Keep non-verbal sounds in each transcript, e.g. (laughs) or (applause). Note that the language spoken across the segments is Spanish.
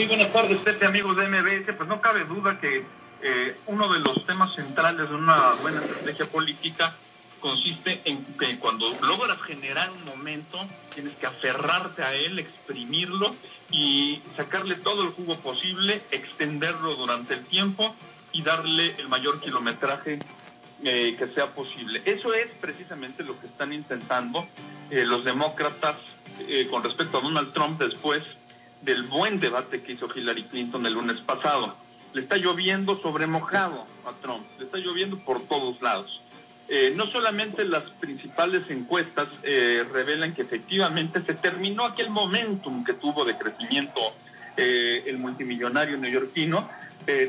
Muy buenas tardes, Pepe, amigos de MBS. Pues no cabe duda que eh, uno de los temas centrales de una buena estrategia política consiste en que cuando logras generar un momento, tienes que aferrarte a él, exprimirlo y sacarle todo el jugo posible, extenderlo durante el tiempo y darle el mayor kilometraje eh, que sea posible. Eso es precisamente lo que están intentando eh, los demócratas con respecto a Donald Trump después del buen debate que hizo Hillary Clinton el lunes pasado. Le está lloviendo sobre mojado a Trump, le está lloviendo por todos lados. no solamente las principales encuestas revelan que efectivamente se terminó aquel momentum que tuvo de crecimiento el multimillonario neoyorquino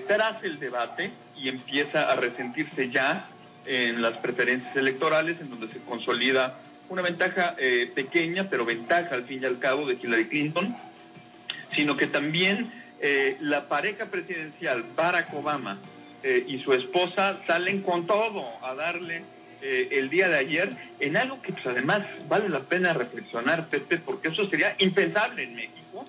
tras el debate y empieza a resentirse ya en las preferencias electorales, en donde se consolida una ventaja eh, pequeña, pero ventaja al fin y al cabo de Hillary Clinton, sino que también eh, la pareja presidencial, Barack Obama eh, y su esposa, salen con todo a darle el día de ayer en algo que pues, además vale la pena reflexionar, Pepe, porque eso sería impensable en México,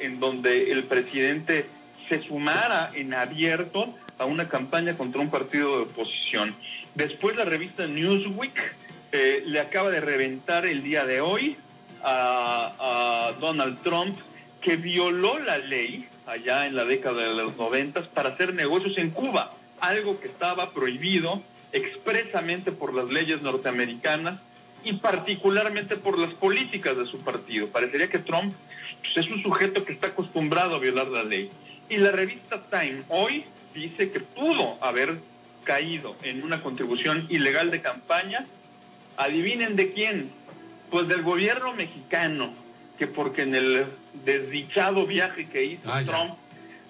en donde el presidente se sumara en abierto a una campaña contra un partido de oposición. Después la revista Newsweek eh, le acaba de reventar el día de hoy a, Donald Trump que violó la ley allá en la década de los noventas para hacer negocios en Cuba, algo que estaba prohibido expresamente por las leyes norteamericanas y particularmente por las políticas de su partido. Parecería que Trump pues, es un sujeto que está acostumbrado a violar la ley. Y la revista Time hoy dice que pudo haber caído en una contribución ilegal de campaña. Adivinen de quién. Pues del gobierno mexicano, que porque en el desdichado viaje que hizo ah, Trump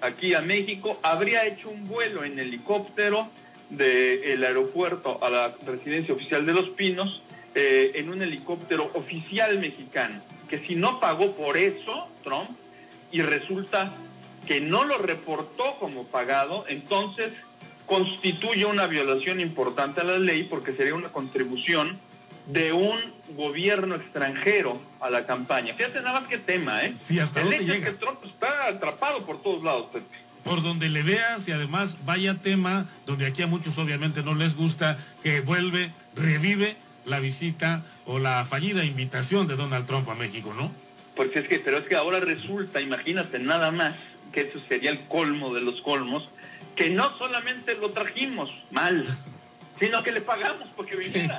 aquí a México, habría hecho un vuelo en helicóptero del aeropuerto a la residencia oficial de Los Pinos, eh, en un helicóptero oficial mexicano, que si no pagó por eso, Trump, y resulta que no lo reportó como pagado, entonces constituye una violación importante a la ley porque sería una contribución de un gobierno extranjero a la campaña. Fíjate nada más que tema, ¿eh? Sí, hasta El dónde hecho llega. es que Trump está atrapado por todos lados, Pepe. Por donde le veas y además vaya tema donde aquí a muchos obviamente no les gusta que vuelve, revive la visita o la fallida invitación de Donald Trump a México, ¿no? Pues es que, pero es que ahora resulta, imagínate nada más, que eso sería el colmo de los colmos, que no solamente lo trajimos mal, (laughs) sino que le pagamos porque viniera.